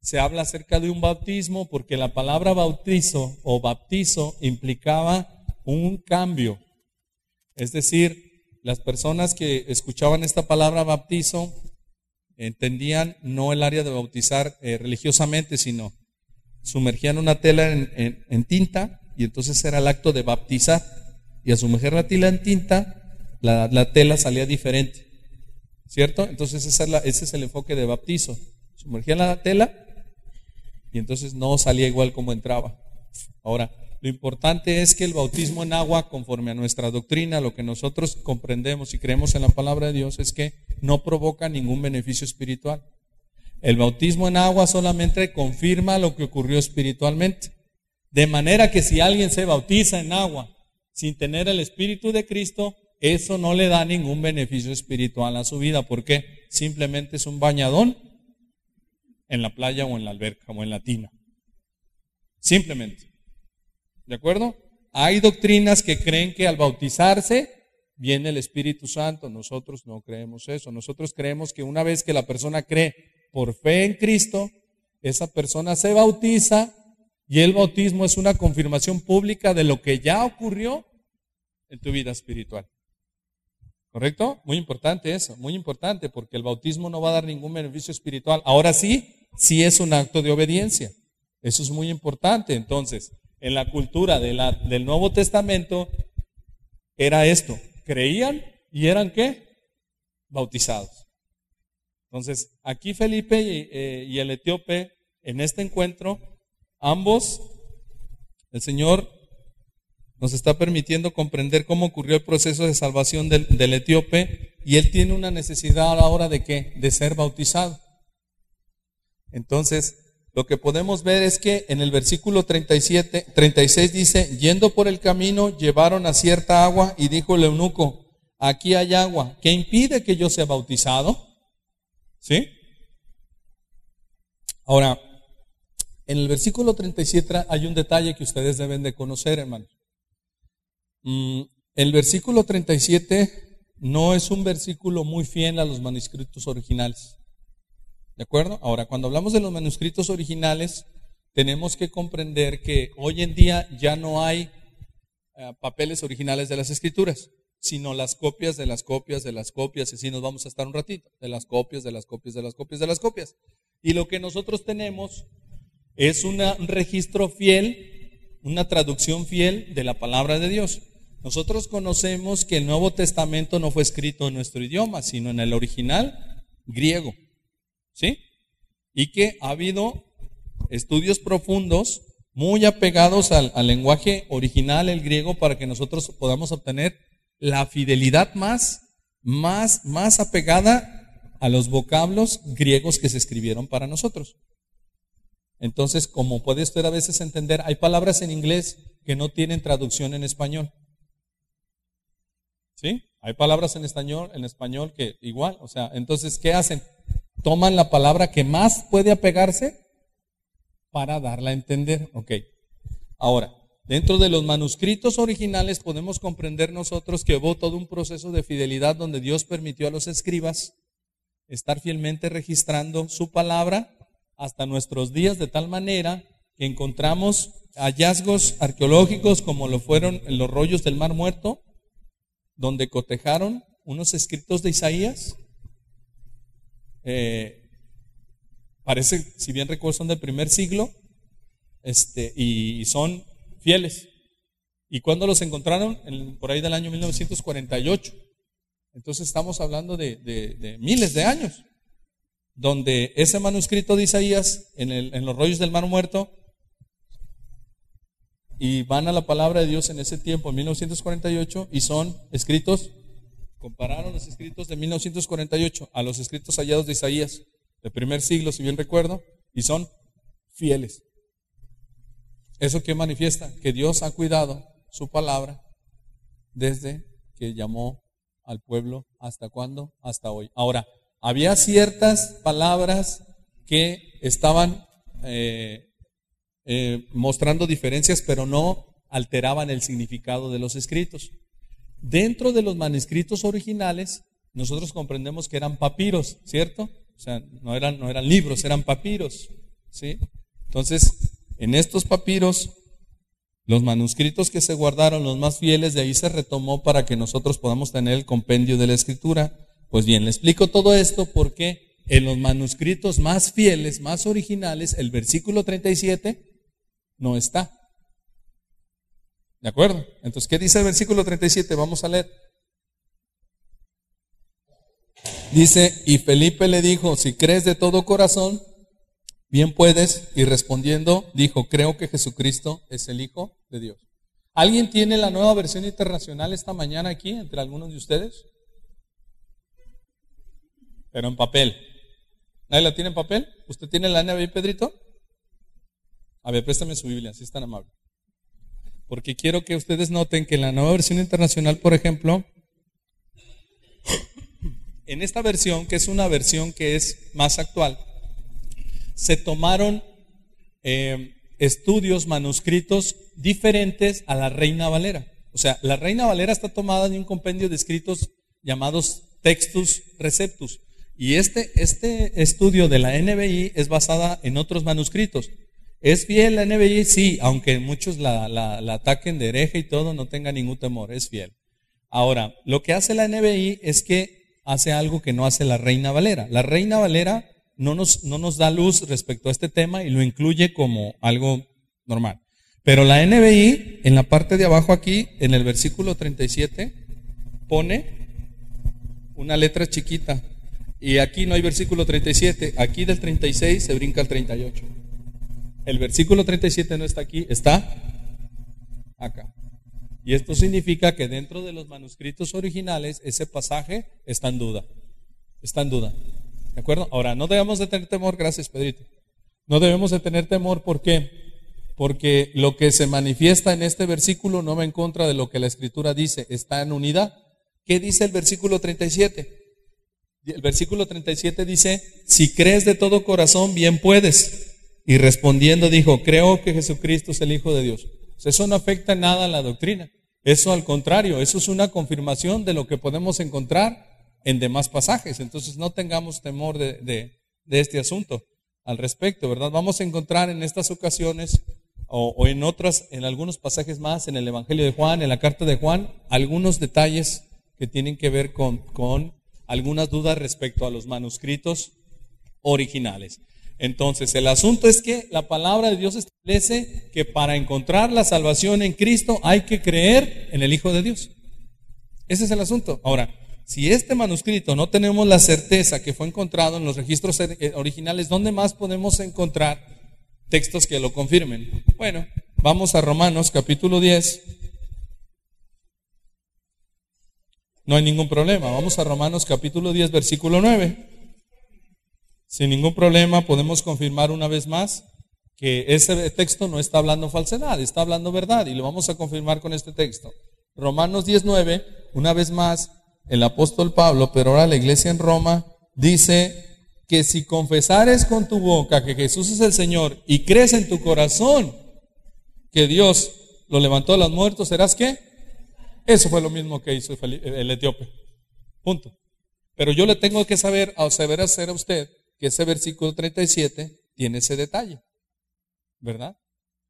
se habla acerca de un bautismo porque la palabra bautizo o baptizo implicaba un cambio. Es decir, las personas que escuchaban esta palabra bautizo entendían no el área de bautizar eh, religiosamente, sino sumergían una tela en, tinta y entonces era el acto de baptizar. Y sumergir la tela en tinta, la, tela salía diferente. ¿Cierto? Entonces ese es el enfoque de bautizo. Sumergían la tela y entonces no salía igual como entraba. Ahora, lo importante es que el bautismo en agua, conforme a nuestra doctrina, lo que nosotros comprendemos y creemos en la palabra de Dios, es que no provoca ningún beneficio espiritual. El bautismo en agua solamente confirma lo que ocurrió espiritualmente. De manera que si alguien se bautiza en agua sin tener el Espíritu de Cristo, eso no le da ningún beneficio espiritual a su vida. ¿Por qué? Simplemente es un bañadón en la playa o en la alberca o en la tina. Simplemente. ¿De acuerdo? Hay doctrinas que creen que al bautizarse viene el Espíritu Santo. Nosotros no creemos eso. Nosotros creemos que una vez que la persona cree por fe en Cristo, esa persona se bautiza y el bautismo es una confirmación pública de lo que ya ocurrió en tu vida espiritual. ¿Correcto? Muy importante eso, muy importante, porque el bautismo no va a dar ningún beneficio espiritual. Ahora sí, sí es un acto de obediencia. Eso es muy importante. Entonces, en la cultura del Nuevo Testamento era esto. Creían y eran qué? Bautizados. Entonces, aquí Felipe y, eh, y el etíope, en este encuentro, ambos, el Señor nos está permitiendo comprender cómo ocurrió el proceso de salvación del, etíope y él tiene una necesidad ahora de qué? De ser bautizado. Entonces, lo que podemos ver es que en el versículo 37, 36 dice, yendo por el camino, llevaron a cierta agua y dijo el eunuco, aquí hay agua, ¿qué impide que yo sea bautizado? ¿Sí? Ahora, En el versículo 37 hay un detalle que ustedes deben de conocer, hermanos. El versículo 37 no es un versículo muy fiel a los manuscritos originales. ¿De acuerdo? Ahora, cuando hablamos de los manuscritos originales, tenemos que comprender que hoy en día ya no hay eh, papeles originales de las escrituras, sino las copias de las copias de las copias, y así nos vamos a estar un ratito, de las copias, de las copias, de las copias, de las copias. Y lo que nosotros tenemos es un registro fiel, una traducción fiel de la palabra de Dios. Nosotros conocemos que el Nuevo Testamento no fue escrito en nuestro idioma, sino en el original griego. ¿Sí? Y que ha habido estudios profundos muy apegados al, lenguaje original, el griego, para que nosotros podamos obtener la fidelidad más, más, más apegada a los vocablos griegos que se escribieron para nosotros. Entonces, como puede usted a veces entender, hay palabras en inglés que no tienen traducción en español. ¿Sí? Hay palabras en español, en español que igual, o sea, entonces, ¿qué hacen? Toman la palabra que más puede apegarse para darla a entender. Ok. Ahora, dentro de los manuscritos originales podemos comprender nosotros que hubo todo un proceso de fidelidad donde Dios permitió a los escribas estar fielmente registrando su palabra hasta nuestros días de tal manera que encontramos hallazgos arqueológicos como lo fueron en los rollos del Mar Muerto, donde cotejaron unos escritos de Isaías eh, Parece, si bien recuerdo, son del primer siglo este, y son fieles. ¿Y cuándo los encontraron? por ahí del año 1948. Entonces estamos hablando de, miles de años, donde ese manuscrito de Isaías en, en los rollos del Mar Muerto y van a la palabra de Dios en ese tiempo, en 1948, y son escritos, compararon los escritos de 1948 a los escritos hallados de Isaías del primer siglo, si bien recuerdo, y son fieles. ¿Eso que manifiesta? Que Dios ha cuidado su palabra desde que llamó al pueblo hasta cuándo, hasta hoy. Ahora, había ciertas palabras que estaban eh, eh, mostrando diferencias, pero no alteraban el significado de los escritos. Dentro de los manuscritos originales, nosotros comprendemos que eran papiros, ¿cierto? O sea, no eran, no eran libros, eran papiros. ¿sí? Entonces, en estos papiros, los manuscritos que se guardaron, los más fieles, de ahí se retomó para que nosotros podamos tener el compendio de la escritura. Pues bien, le explico todo esto porque en los manuscritos más fieles, más originales, el versículo 37 no está. ¿De acuerdo? Entonces, ¿qué dice el versículo 37? Vamos a leer. Dice, y Felipe le dijo, si crees de todo corazón, bien puedes. Y respondiendo, dijo, creo que Jesucristo es el Hijo de Dios. ¿Alguien tiene la nueva versión internacional esta mañana aquí, entre algunos de ustedes? Pero en papel. ¿Nadie la tiene en papel? ¿Usted tiene la NBI, Pedrito? A ver, préstame su Biblia, si es tan amable. Porque quiero que ustedes noten que la nueva versión internacional, por ejemplo, en esta versión, que es una versión que es más actual, se tomaron eh, estudios, manuscritos diferentes a la Reina Valera. O sea, la Reina Valera está tomada de un compendio de escritos llamados Textus Receptus. Y este, este estudio de la NBI es basada en otros manuscritos. ¿Es fiel la NBI? Sí, aunque muchos la, la ataquen de hereje y todo, no tenga ningún temor, es fiel. Ahora, lo que hace la NBI es que hace algo que no hace la Reina Valera. La Reina Valera no nos, no nos da luz respecto a este tema y lo incluye como algo normal. Pero la NBI, en la parte de abajo aquí, en el versículo 37, pone una letra chiquita. Y aquí no hay versículo 37, aquí del 36 se brinca al 38. El versículo 37 no está aquí, está acá. Y esto significa que dentro de los manuscritos originales ese pasaje está en duda. Está en duda. ¿De acuerdo? Ahora, no debemos de tener temor, gracias Pedrito. No debemos de tener temor, ¿por qué? Porque lo que se manifiesta en este versículo no va en contra de lo que la escritura dice, está en unidad. ¿Qué dice el versículo 37? El versículo 37 dice, si crees de todo corazón, bien puedes. Y respondiendo dijo, creo que Jesucristo es el Hijo de Dios. Eso no afecta nada a la doctrina. Eso al contrario, eso es una confirmación de lo que podemos encontrar en demás pasajes. Entonces no tengamos temor de, de, este asunto al respecto, ¿verdad? Vamos a encontrar en estas ocasiones o, o, en otras, en algunos pasajes más, en el Evangelio de Juan, en la carta de Juan, algunos detalles que tienen que ver con, con algunas dudas respecto a los manuscritos originales. Entonces, el asunto es que la palabra de Dios establece que para encontrar la salvación en Cristo hay que creer en el Hijo de Dios. Ese es el asunto. Ahora, si este manuscrito no tenemos la certeza que fue encontrado en los registros eh, originales, ¿dónde más podemos encontrar textos que lo confirmen? Bueno, vamos a Romanos capítulo 10. No hay ningún problema. Vamos a Romanos capítulo 10, versículo 9. Sin ningún problema podemos confirmar una vez más que ese texto no está hablando falsedad, está hablando verdad y lo vamos a confirmar con este texto. Romanos 19, una vez más, el apóstol Pablo, pero ahora la iglesia en Roma, dice que si confesares con tu boca que Jesús es el Señor y crees en tu corazón que Dios lo levantó de los muertos, ¿serás qué? Eso fue lo mismo que hizo el etíope. Punto. Pero yo le tengo que saber, a saber hacer a usted que ese versículo 37 tiene ese detalle. ¿Verdad?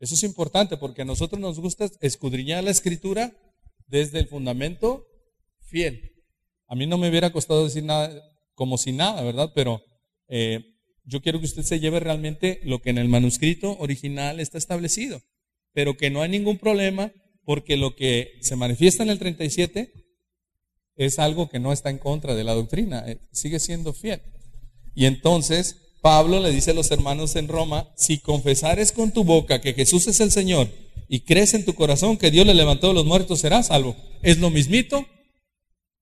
Eso es importante porque a nosotros nos gusta escudriñar la escritura desde el fundamento fiel. A mí no me hubiera costado decir nada como si nada, ¿verdad? Pero eh, yo quiero que usted se lleve realmente lo que en el manuscrito original está establecido, pero que no hay ningún problema porque lo que se manifiesta en el 37 es algo que no está en contra de la doctrina, eh, sigue siendo fiel. Y entonces Pablo le dice a los hermanos en Roma, si confesares con tu boca que Jesús es el Señor y crees en tu corazón que Dios le levantó de los muertos, serás salvo. Es lo mismito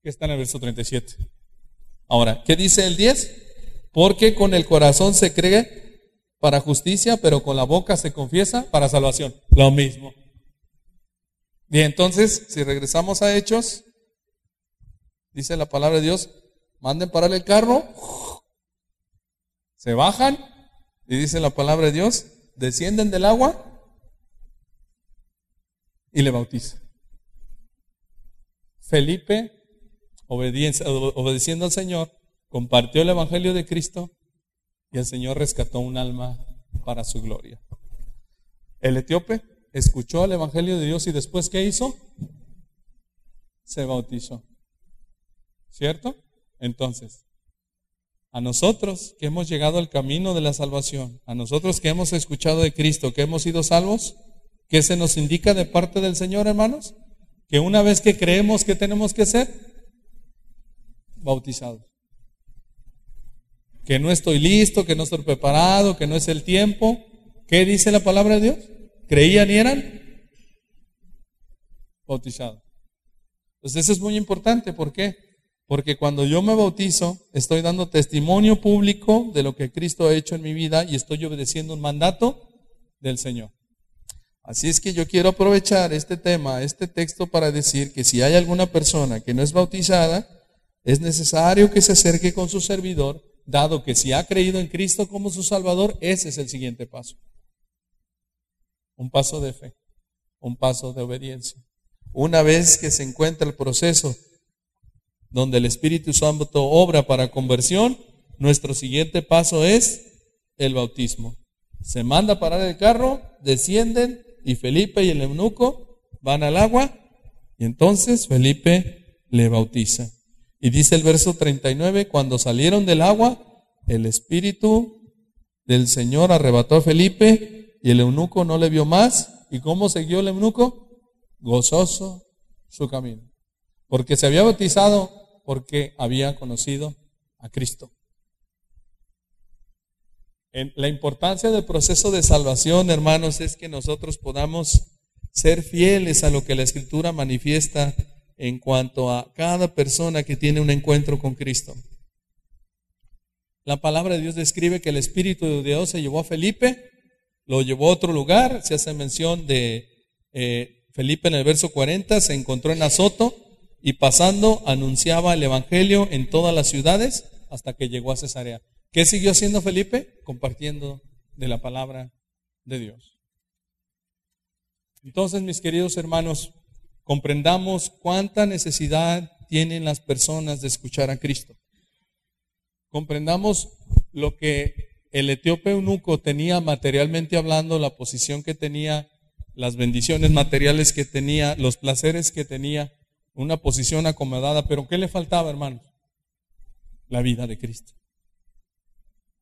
que está en el verso 37. Ahora, ¿qué dice el 10? Porque con el corazón se cree para justicia, pero con la boca se confiesa para salvación. Lo mismo. Y entonces, si regresamos a Hechos, dice la palabra de Dios, manden parar el carro, se bajan y dice la palabra de Dios, descienden del agua y le bautizan. Felipe, obedeciendo al Señor, compartió el Evangelio de Cristo y el Señor rescató un alma para su gloria. El etíope escuchó el Evangelio de Dios y después ¿qué hizo? Se bautizó. ¿Cierto? Entonces, a nosotros que hemos llegado al camino de la salvación, a nosotros que hemos escuchado de Cristo, que hemos sido salvos, ¿qué se nos indica de parte del Señor, hermanos? Que una vez que creemos que tenemos que ser bautizados. Que no estoy listo, que no estoy preparado, que no es el tiempo. ¿Qué dice la palabra de Dios? ¿Creían y eran bautizados? Entonces eso es muy importante. ¿Por qué? Porque cuando yo me bautizo, estoy dando testimonio público de lo que Cristo ha hecho en mi vida y estoy obedeciendo un mandato del Señor. Así es que yo quiero aprovechar este tema, este texto para decir que si hay alguna persona que no es bautizada, es necesario que se acerque con su servidor, dado que si ha creído en Cristo como su Salvador, ese es el siguiente paso. Un paso de fe, un paso de obediencia. Una vez que se encuentra el proceso donde el Espíritu Santo obra para conversión, nuestro siguiente paso es el bautismo. Se manda parar el carro, descienden y Felipe y el eunuco van al agua y entonces Felipe le bautiza. Y dice el verso 39, cuando salieron del agua, el Espíritu del Señor arrebató a Felipe y el eunuco no le vio más. ¿Y cómo siguió el eunuco? Gozoso su camino porque se había bautizado porque había conocido a Cristo. En la importancia del proceso de salvación, hermanos, es que nosotros podamos ser fieles a lo que la Escritura manifiesta en cuanto a cada persona que tiene un encuentro con Cristo. La palabra de Dios describe que el Espíritu de Dios se llevó a Felipe, lo llevó a otro lugar, se hace mención de eh, Felipe en el verso 40, se encontró en Azoto, y pasando anunciaba el Evangelio en todas las ciudades hasta que llegó a Cesarea. ¿Qué siguió haciendo Felipe? Compartiendo de la palabra de Dios. Entonces, mis queridos hermanos, comprendamos cuánta necesidad tienen las personas de escuchar a Cristo. Comprendamos lo que el etíope eunuco tenía materialmente hablando, la posición que tenía, las bendiciones materiales que tenía, los placeres que tenía, una posición acomodada, pero ¿qué le faltaba, hermanos? La vida de Cristo.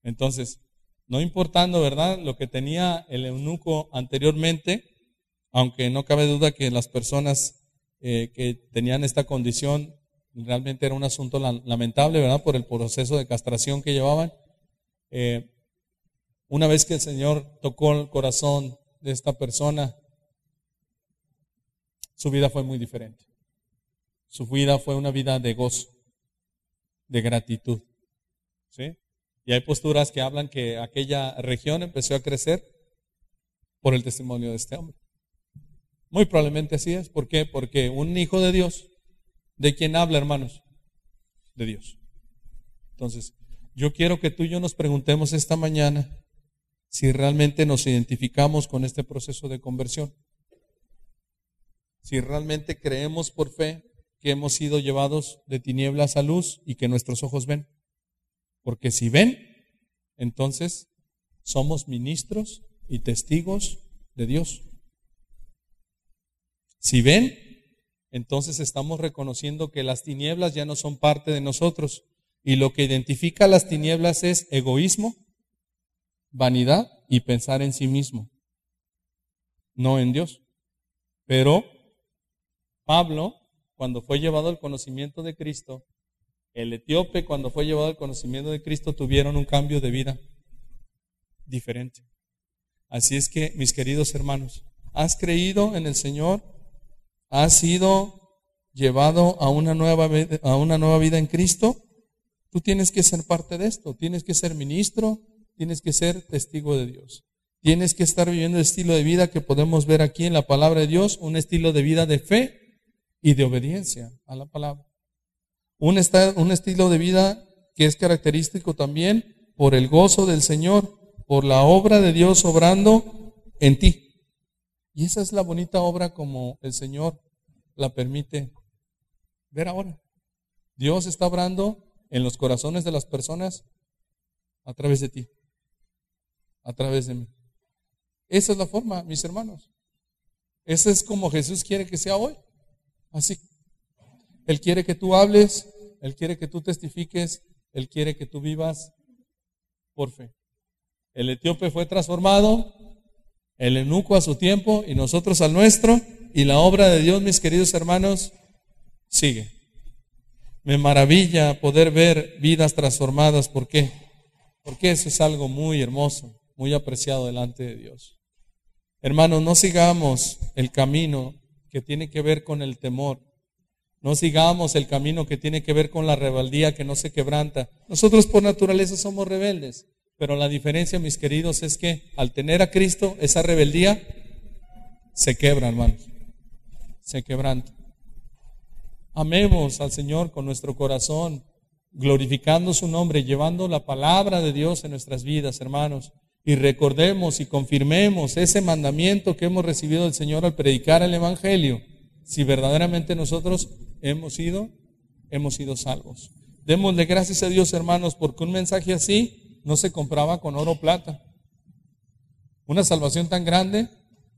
Entonces, no importando, ¿verdad?, lo que tenía el eunuco anteriormente, aunque no cabe duda que las personas eh, que tenían esta condición realmente era un asunto lamentable, ¿verdad?, por el proceso de castración que llevaban. Eh, una vez que el Señor tocó el corazón de esta persona, su vida fue muy diferente. Su vida fue una vida de gozo, de gratitud. ¿Sí? Y hay posturas que hablan que aquella región empezó a crecer por el testimonio de este hombre. Muy probablemente así es. ¿Por qué? Porque un hijo de Dios, ¿de quién habla, hermanos? De Dios. Entonces, yo quiero que tú y yo nos preguntemos esta mañana si realmente nos identificamos con este proceso de conversión. Si realmente creemos por fe que hemos sido llevados de tinieblas a luz y que nuestros ojos ven. Porque si ven, entonces somos ministros y testigos de Dios. Si ven, entonces estamos reconociendo que las tinieblas ya no son parte de nosotros. Y lo que identifica las tinieblas es egoísmo, vanidad y pensar en sí mismo, no en Dios. Pero Pablo, cuando fue llevado al conocimiento de Cristo, el etíope, cuando fue llevado al conocimiento de Cristo, tuvieron un cambio de vida diferente. Así es que, mis queridos hermanos, ¿has creído en el Señor? ¿Has sido llevado a una nueva, a una nueva vida en Cristo? Tú tienes que ser parte de esto, tienes que ser ministro, tienes que ser testigo de Dios. Tienes que estar viviendo el estilo de vida que podemos ver aquí en la palabra de Dios, un estilo de vida de fe y de obediencia a la palabra. Un, un estilo de vida que es característico también por el gozo del Señor, por la obra de Dios obrando en ti. Y esa es la bonita obra como el Señor la permite ver ahora. Dios está obrando en los corazones de las personas a través de ti, a través de mí. Esa es la forma, mis hermanos. Esa es como Jesús quiere que sea hoy. Así él quiere que tú hables, Él quiere que tú testifiques, Él quiere que tú vivas por fe. El etíope fue transformado, el enuco a su tiempo y nosotros al nuestro, y la obra de Dios, mis queridos hermanos, sigue. Me maravilla poder ver vidas transformadas. ¿Por qué? Porque eso es algo muy hermoso, muy apreciado delante de Dios. Hermanos, no sigamos el camino que tiene que ver con el temor, no sigamos el camino que tiene que ver con la rebeldía que no se quebranta. Nosotros por naturaleza somos rebeldes, pero la diferencia, mis queridos, es que al tener a Cristo, esa rebeldía se quebra, hermanos. Se quebranta. Amemos al Señor con nuestro corazón, glorificando su nombre, llevando la palabra de Dios en nuestras vidas, hermanos. Y recordemos y confirmemos ese mandamiento que hemos recibido del Señor al predicar el Evangelio si verdaderamente nosotros hemos sido, hemos sido salvos. Démosle gracias a Dios, hermanos, porque un mensaje así no se compraba con oro o plata. Una salvación tan grande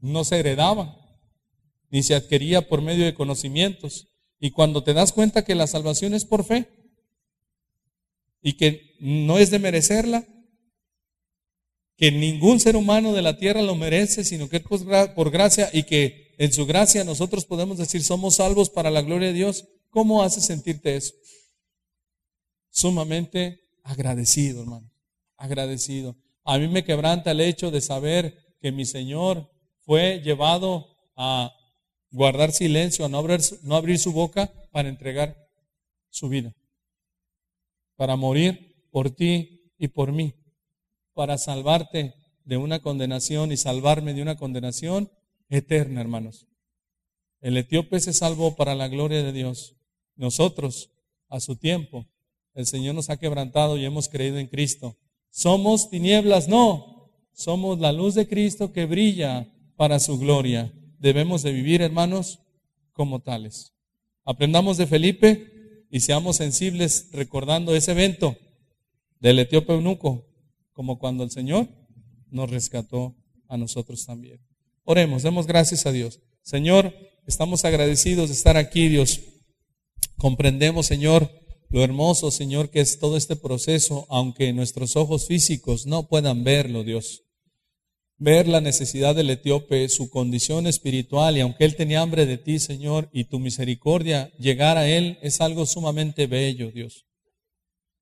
no se heredaba, ni se adquiría por medio de conocimientos. Y cuando te das cuenta que la salvación es por fe y que no es de merecerla, que ningún ser humano de la tierra lo merece, sino que es por gracia y que en su gracia nosotros podemos decir somos salvos para la gloria de Dios, ¿cómo hace sentirte eso? Sumamente agradecido, hermano, agradecido. A mí me quebranta el hecho de saber que mi Señor fue llevado a guardar silencio, a no abrir, no abrir su boca para entregar su vida, para morir por ti y por mí, para salvarte de una condenación y salvarme de una condenación eterna, hermanos. El etíope se salvó para la gloria de Dios. Nosotros, a su tiempo, el Señor nos ha quebrantado y hemos creído en Cristo. ¿Somos tinieblas? No. Somos la luz de Cristo que brilla para su gloria. Debemos de vivir, hermanos, como tales. Aprendamos de Felipe y seamos sensibles recordando ese evento del etíope eunuco, como cuando el Señor nos rescató a nosotros también. Oremos, demos gracias a Dios. Señor, estamos agradecidos de estar aquí, Dios. Comprendemos, Señor, lo hermoso, Señor, que es todo este proceso, aunque nuestros ojos físicos no puedan verlo, Dios. Ver la necesidad del etíope, su condición espiritual, y aunque él tenía hambre de ti, Señor, y tu misericordia llegar a él, es algo sumamente bello, Dios.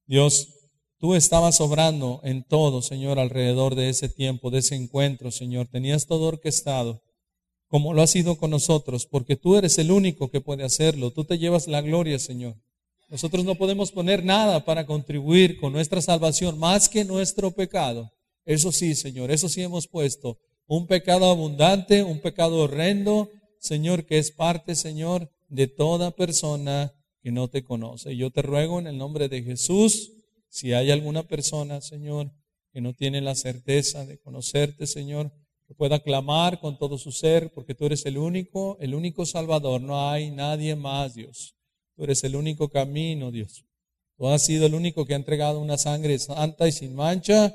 Dios, tú estabas obrando en todo, Señor, alrededor de ese tiempo, de ese encuentro, Señor. Tenías todo orquestado, como lo has sido con nosotros, porque tú eres el único que puede hacerlo. Tú te llevas la gloria, Señor. Nosotros no podemos poner nada para contribuir con nuestra salvación más que nuestro pecado. Eso sí, Señor, eso sí hemos puesto. Un pecado abundante, un pecado horrendo, Señor, que es parte, Señor, de toda persona que no te conoce. Yo te ruego en el nombre de Jesús, si hay alguna persona, Señor, que no tiene la certeza de conocerte, Señor, que pueda clamar con todo su ser, porque tú eres el único, el único Salvador. No hay nadie más, Dios. Tú eres el único camino, Dios. Tú has sido el único que ha entregado una sangre santa y sin mancha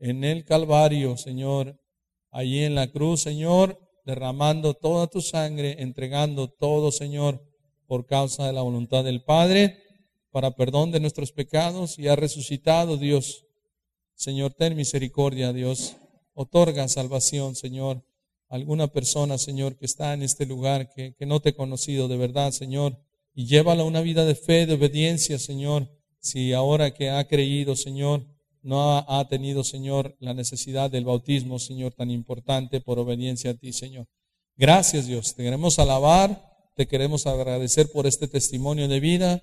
en el Calvario, Señor. Allí en la cruz, Señor, derramando toda tu sangre, entregando todo, Señor, por causa de la voluntad del Padre, para perdón de nuestros pecados y ha resucitado, Dios. Señor, ten misericordia, Dios. Otorga salvación, Señor. alguna persona, Señor, que está en este lugar, que, que no te he conocido de verdad, Señor y llévala una vida de fe, de obediencia, Señor. Si ahora que ha creído, Señor, no ha, tenido, Señor, la necesidad del bautismo, Señor, tan importante por obediencia a ti, Señor. Gracias, Dios. Te queremos alabar, te queremos agradecer por este testimonio de vida.